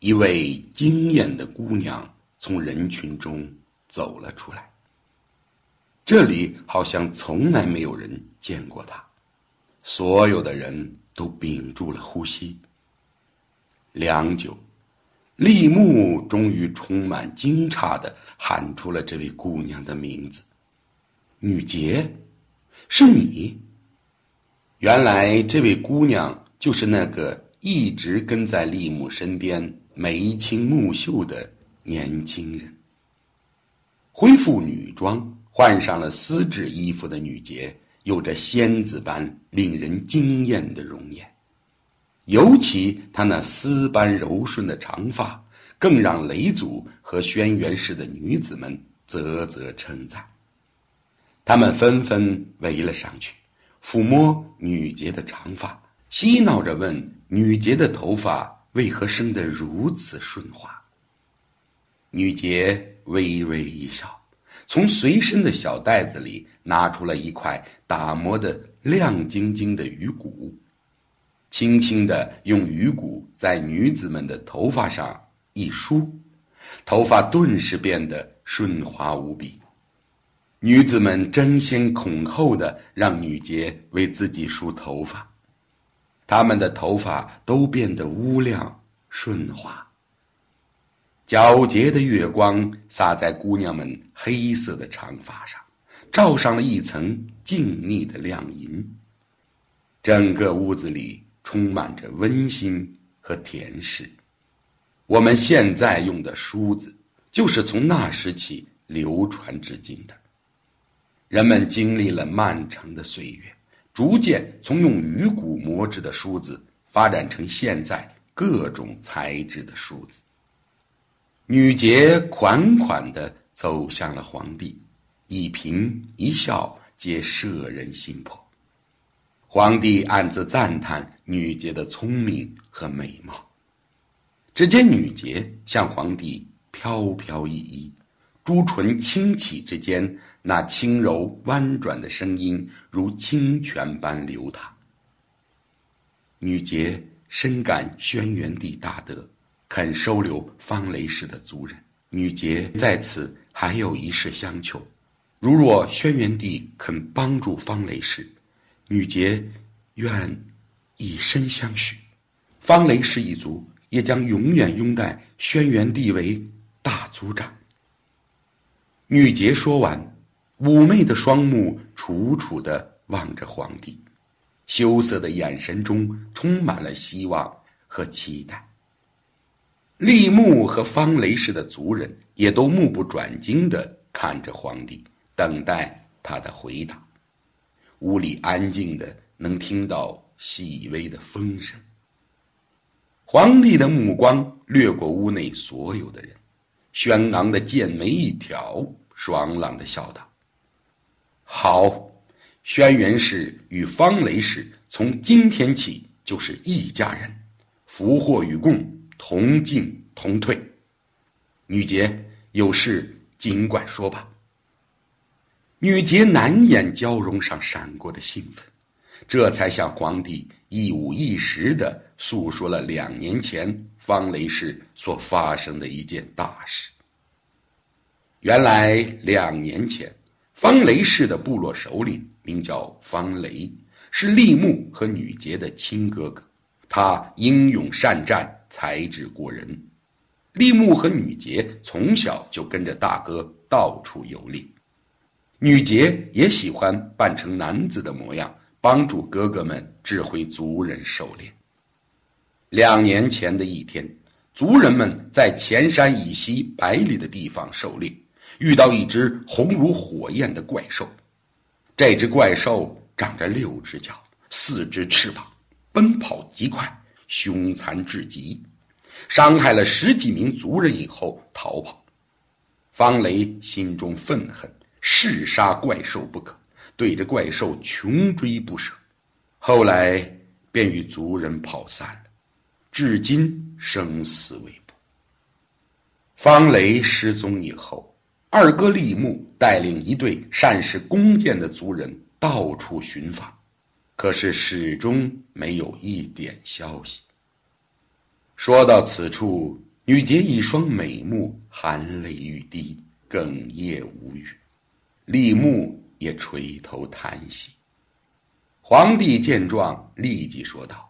一位惊艳的姑娘从人群中走了出来。这里好像从来没有人见过她，所有的人都屏住了呼吸。良久，立木终于充满惊诧的喊出了这位姑娘的名字：“女杰，是你。”原来，这位姑娘就是那个一直跟在立木身边、眉清目秀的年轻人。恢复女装。换上了丝质衣服的女杰，有着仙子般令人惊艳的容颜，尤其她那丝般柔顺的长发，更让雷祖和轩辕氏的女子们啧啧称赞。他们纷纷围了上去，抚摸女杰的长发，嬉闹着问女杰的头发为何生得如此顺滑。女杰微微一笑。从随身的小袋子里拿出了一块打磨的亮晶晶的鱼骨，轻轻的用鱼骨在女子们的头发上一梳，头发顿时变得顺滑无比。女子们争先恐后的让女杰为自己梳头发，他们的头发都变得乌亮顺滑。皎洁的月光洒在姑娘们黑色的长发上，罩上了一层静谧的亮银。整个屋子里充满着温馨和甜食。我们现在用的梳子，就是从那时起流传至今的。人们经历了漫长的岁月，逐渐从用鱼骨磨制的梳子，发展成现在各种材质的梳子。女杰款款地走向了皇帝，一颦一笑皆摄人心魄。皇帝暗自赞叹女杰的聪明和美貌。只见女杰向皇帝飘飘逸逸，朱唇轻启之间，那轻柔婉转的声音如清泉般流淌。女杰深感轩辕帝大德。肯收留方雷氏的族人，女杰在此还有一事相求：如若轩辕帝肯帮助方雷氏，女杰愿以身相许，方雷氏一族也将永远拥戴轩辕帝为大族长。女杰说完，妩媚的双目楚楚地望着皇帝，羞涩的眼神中充满了希望和期待。立木和方雷氏的族人也都目不转睛地看着皇帝，等待他的回答。屋里安静的能听到细微的风声。皇帝的目光掠过屋内所有的人，轩昂的剑眉一挑，爽朗的笑道：“好，轩辕氏与方雷氏从今天起就是一家人，福祸与共。”同进同退，女杰有事尽管说吧。女杰难掩娇容上闪过的兴奋，这才向皇帝一五一十的诉说了两年前方雷氏所发生的一件大事。原来两年前，方雷氏的部落首领名叫方雷，是立木和女杰的亲哥哥，他英勇善战。才智过人，立木和女杰从小就跟着大哥到处游历。女杰也喜欢扮成男子的模样，帮助哥哥们指挥族人狩猎。两年前的一天，族人们在前山以西百里的地方狩猎，遇到一只红如火焰的怪兽。这只怪兽长着六只脚，四只翅膀，奔跑极快。凶残至极，伤害了十几名族人以后逃跑。方雷心中愤恨，誓杀怪兽不可，对着怪兽穷追不舍。后来便与族人跑散了，至今生死未卜。方雷失踪以后，二哥立木带领一队善使弓箭的族人到处寻访。可是始终没有一点消息。说到此处，女杰一双美目含泪欲滴，哽咽无语。李牧也垂头叹息。皇帝见状，立即说道：“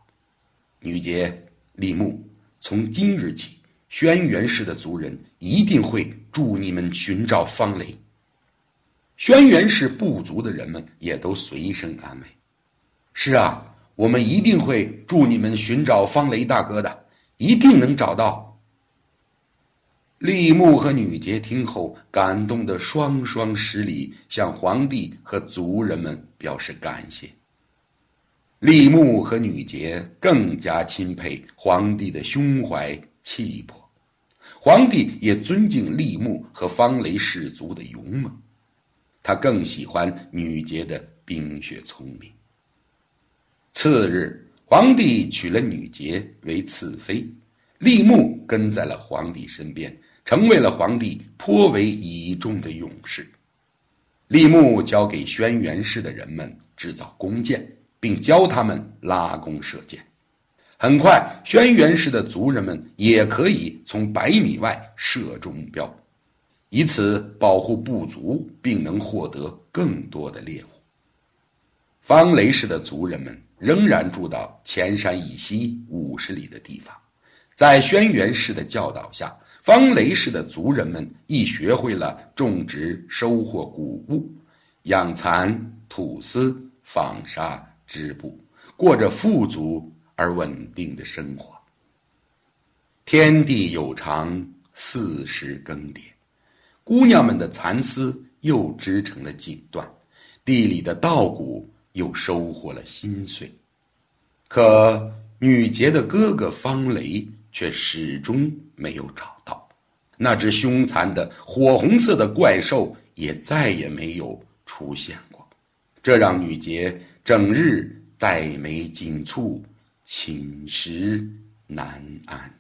女杰、李牧，从今日起，轩辕氏的族人一定会助你们寻找方雷。”轩辕氏部族的人们也都随声安慰：“是啊，我们一定会助你们寻找方雷大哥的，一定能找到。”李牧和女杰听后，感动的双双施礼，向皇帝和族人们表示感谢。李牧和女杰更加钦佩皇帝的胸怀气魄，皇帝也尊敬李牧和方雷氏族的勇猛，他更喜欢女杰的冰雪聪明。次日，皇帝娶了女杰为次妃，李牧跟在了皇帝身边。成为了皇帝颇为倚重的勇士。立木交给轩辕氏的人们制造弓箭，并教他们拉弓射箭。很快，轩辕氏的族人们也可以从百米外射中目标，以此保护部族，并能获得更多的猎物。方雷氏的族人们仍然住到前山以西五十里的地方，在轩辕氏的教导下。方雷氏的族人们亦学会了种植、收获谷物、养蚕、吐丝、纺纱、织布，过着富足而稳定的生活。天地有常，四时更迭，姑娘们的蚕丝又织成了锦缎，地里的稻谷又收获了新穗。可女杰的哥哥方雷却始终没有找到。那只凶残的火红色的怪兽也再也没有出现过，这让女杰整日黛眉紧蹙，寝食难安。